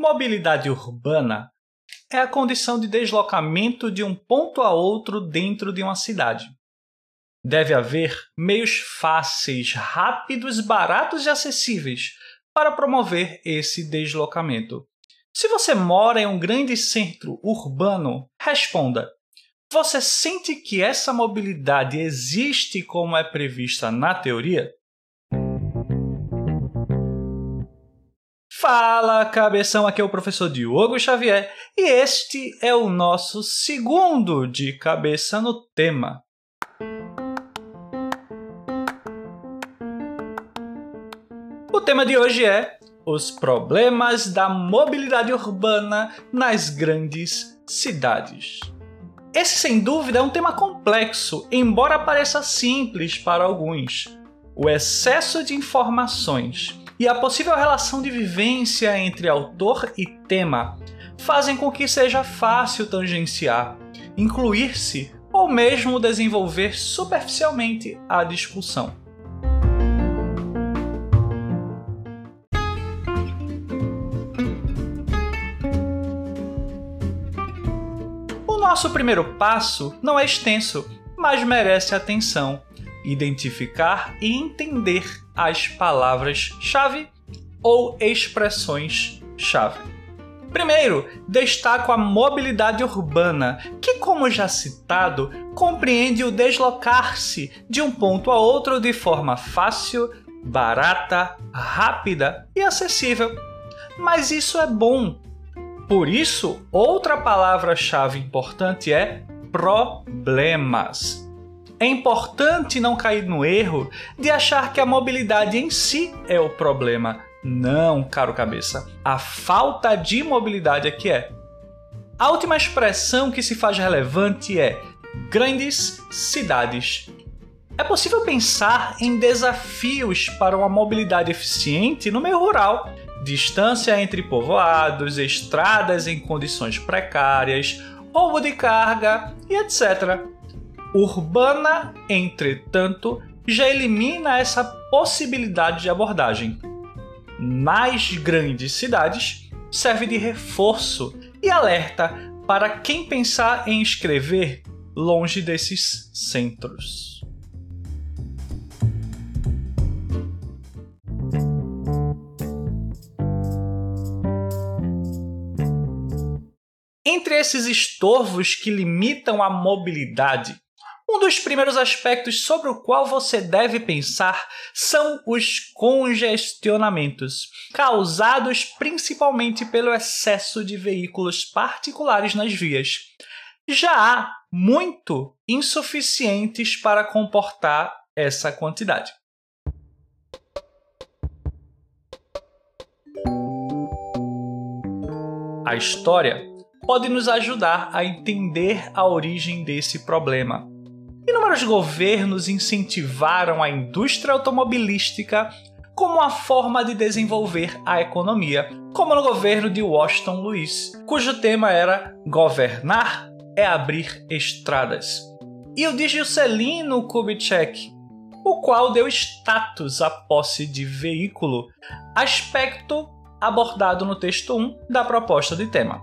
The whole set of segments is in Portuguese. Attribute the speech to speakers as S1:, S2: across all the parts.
S1: Mobilidade urbana é a condição de deslocamento de um ponto a outro dentro de uma cidade. Deve haver meios fáceis, rápidos, baratos e acessíveis para promover esse deslocamento. Se você mora em um grande centro urbano, responda: você sente que essa mobilidade existe como é prevista na teoria? Fala, cabeção! Aqui é o professor Diogo Xavier e este é o nosso segundo de cabeça no tema. O tema de hoje é os problemas da mobilidade urbana nas grandes cidades. Esse, sem dúvida, é um tema complexo, embora pareça simples para alguns. O excesso de informações e a possível relação de vivência entre autor e tema fazem com que seja fácil tangenciar, incluir-se ou mesmo desenvolver superficialmente a discussão. O nosso primeiro passo não é extenso, mas merece atenção identificar e entender as palavras-chave ou expressões-chave. Primeiro, destaco a mobilidade urbana, que, como já citado, compreende o deslocar-se de um ponto a outro de forma fácil, barata, rápida e acessível. Mas isso é bom. Por isso, outra palavra-chave importante é problemas. É importante não cair no erro de achar que a mobilidade em si é o problema. Não, caro cabeça. A falta de mobilidade é que é. A última expressão que se faz relevante é grandes cidades. É possível pensar em desafios para uma mobilidade eficiente no meio rural. Distância entre povoados, estradas em condições precárias, roubo de carga e etc. Urbana, entretanto, já elimina essa possibilidade de abordagem. Nas grandes cidades, serve de reforço e alerta para quem pensar em escrever longe desses centros. Entre esses estorvos que limitam a mobilidade, um dos primeiros aspectos sobre o qual você deve pensar são os congestionamentos, causados principalmente pelo excesso de veículos particulares nas vias. Já há muito insuficientes para comportar essa quantidade. A história pode nos ajudar a entender a origem desse problema Inúmeros governos incentivaram a indústria automobilística como uma forma de desenvolver a economia, como no governo de Washington Luiz, cujo tema era Governar é abrir estradas. E o de Juscelino Kubitschek, o qual deu status à posse de veículo, aspecto abordado no texto 1 da proposta de tema.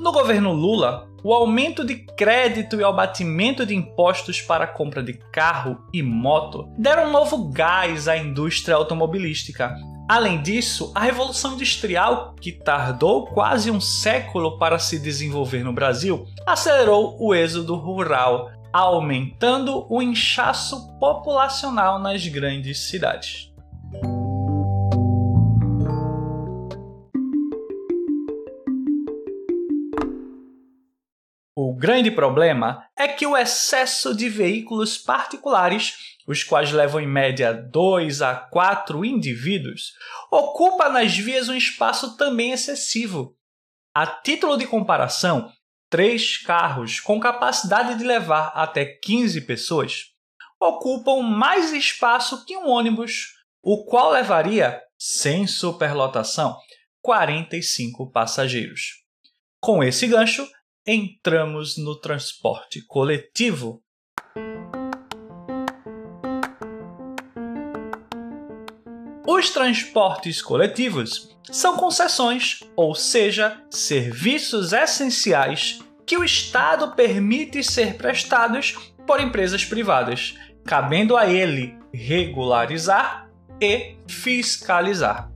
S1: No governo Lula, o aumento de crédito e o abatimento de impostos para a compra de carro e moto deram um novo gás à indústria automobilística. Além disso, a Revolução Industrial, que tardou quase um século para se desenvolver no Brasil, acelerou o êxodo rural, aumentando o inchaço populacional nas grandes cidades. Grande problema é que o excesso de veículos particulares, os quais levam em média 2 a 4 indivíduos, ocupa nas vias um espaço também excessivo. A título de comparação, três carros com capacidade de levar até 15 pessoas ocupam mais espaço que um ônibus, o qual levaria, sem superlotação, 45 passageiros. Com esse gancho, entramos no transporte coletivo. Os transportes coletivos são concessões, ou seja, serviços essenciais que o Estado permite ser prestados por empresas privadas, cabendo a ele regularizar e fiscalizar.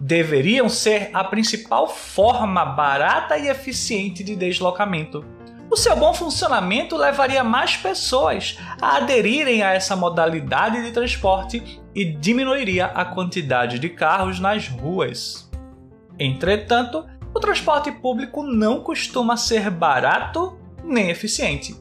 S1: Deveriam ser a principal forma barata e eficiente de deslocamento. O seu bom funcionamento levaria mais pessoas a aderirem a essa modalidade de transporte e diminuiria a quantidade de carros nas ruas. Entretanto, o transporte público não costuma ser barato nem eficiente.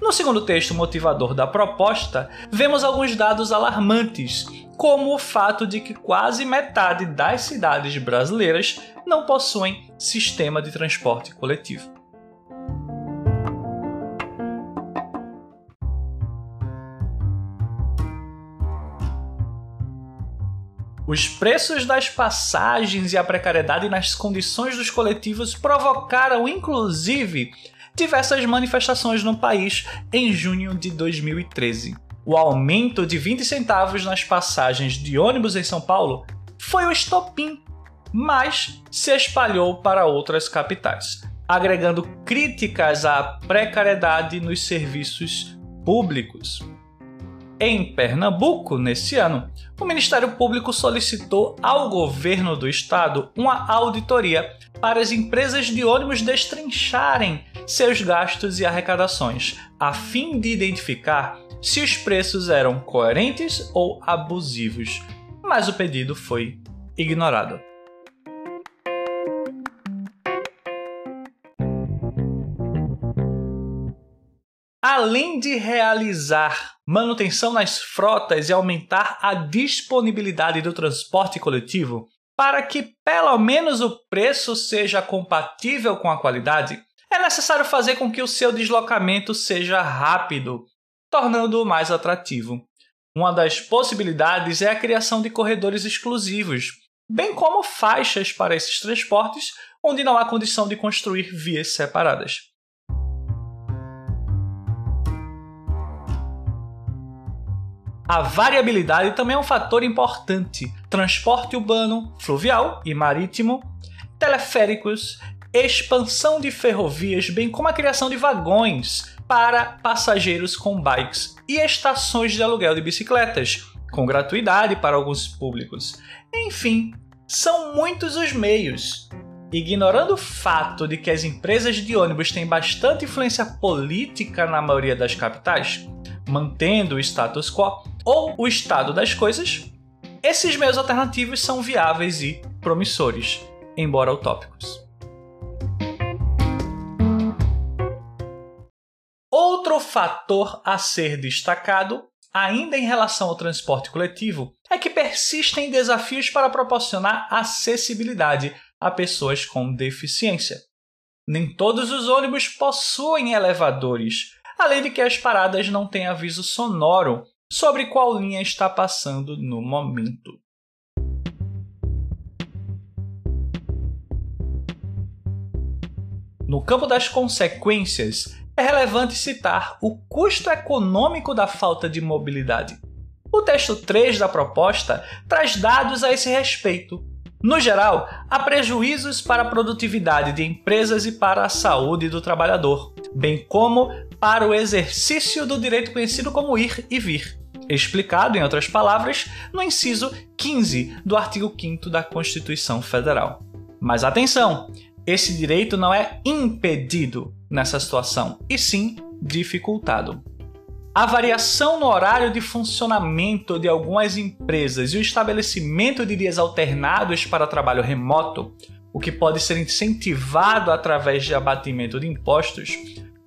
S1: No segundo texto motivador da proposta, vemos alguns dados alarmantes, como o fato de que quase metade das cidades brasileiras não possuem sistema de transporte coletivo. Os preços das passagens e a precariedade nas condições dos coletivos provocaram, inclusive, diversas manifestações no país em junho de 2013. O aumento de 20 centavos nas passagens de ônibus em São Paulo foi o estopim, mas se espalhou para outras capitais, agregando críticas à precariedade nos serviços públicos. Em Pernambuco, nesse ano, o Ministério Público solicitou ao governo do estado uma auditoria para as empresas de ônibus destrincharem seus gastos e arrecadações, a fim de identificar se os preços eram coerentes ou abusivos. Mas o pedido foi ignorado. além de realizar manutenção nas frotas e aumentar a disponibilidade do transporte coletivo, para que pelo menos o preço seja compatível com a qualidade, é necessário fazer com que o seu deslocamento seja rápido, tornando-o mais atrativo. Uma das possibilidades é a criação de corredores exclusivos, bem como faixas para esses transportes onde não há condição de construir vias separadas. A variabilidade também é um fator importante. Transporte urbano, fluvial e marítimo, teleféricos, expansão de ferrovias, bem como a criação de vagões para passageiros com bikes e estações de aluguel de bicicletas, com gratuidade para alguns públicos. Enfim, são muitos os meios. Ignorando o fato de que as empresas de ônibus têm bastante influência política na maioria das capitais, mantendo o status quo, ou o estado das coisas, esses meios alternativos são viáveis e promissores, embora utópicos. Outro fator a ser destacado, ainda em relação ao transporte coletivo, é que persistem desafios para proporcionar acessibilidade a pessoas com deficiência. Nem todos os ônibus possuem elevadores, além de que as paradas não têm aviso sonoro sobre qual linha está passando no momento. No campo das consequências, é relevante citar o custo econômico da falta de mobilidade. O texto 3 da proposta traz dados a esse respeito. No geral, há prejuízos para a produtividade de empresas e para a saúde do trabalhador, bem como para o exercício do direito conhecido como ir e vir, explicado, em outras palavras, no inciso 15 do artigo 5 da Constituição Federal. Mas atenção! Esse direito não é impedido nessa situação, e sim dificultado. A variação no horário de funcionamento de algumas empresas e o estabelecimento de dias alternados para trabalho remoto, o que pode ser incentivado através de abatimento de impostos,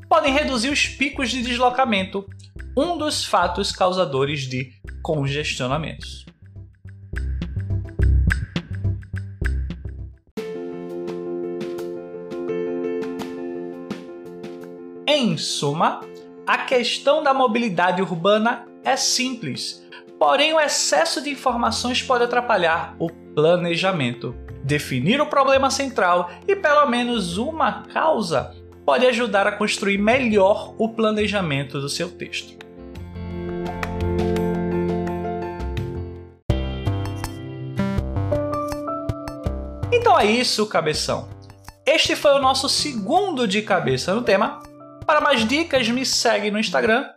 S1: podem reduzir os picos de deslocamento, um dos fatos causadores de congestionamentos. Em suma, a questão da mobilidade urbana é simples, porém o excesso de informações pode atrapalhar o planejamento. Definir o problema central e pelo menos uma causa pode ajudar a construir melhor o planejamento do seu texto. é isso, cabeção. Este foi o nosso segundo de cabeça no tema. Para mais dicas, me segue no Instagram,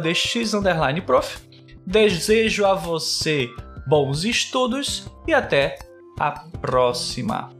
S1: dx_prof. Desejo a você bons estudos e até a próxima.